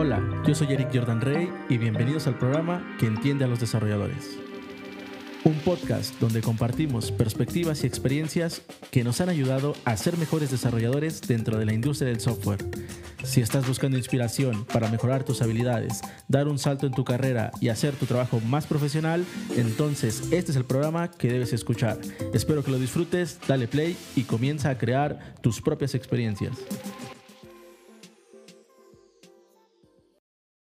Hola, yo soy Eric Jordan Rey y bienvenidos al programa que entiende a los desarrolladores. Un podcast donde compartimos perspectivas y experiencias que nos han ayudado a ser mejores desarrolladores dentro de la industria del software. Si estás buscando inspiración para mejorar tus habilidades, dar un salto en tu carrera y hacer tu trabajo más profesional, entonces este es el programa que debes escuchar. Espero que lo disfrutes, dale play y comienza a crear tus propias experiencias.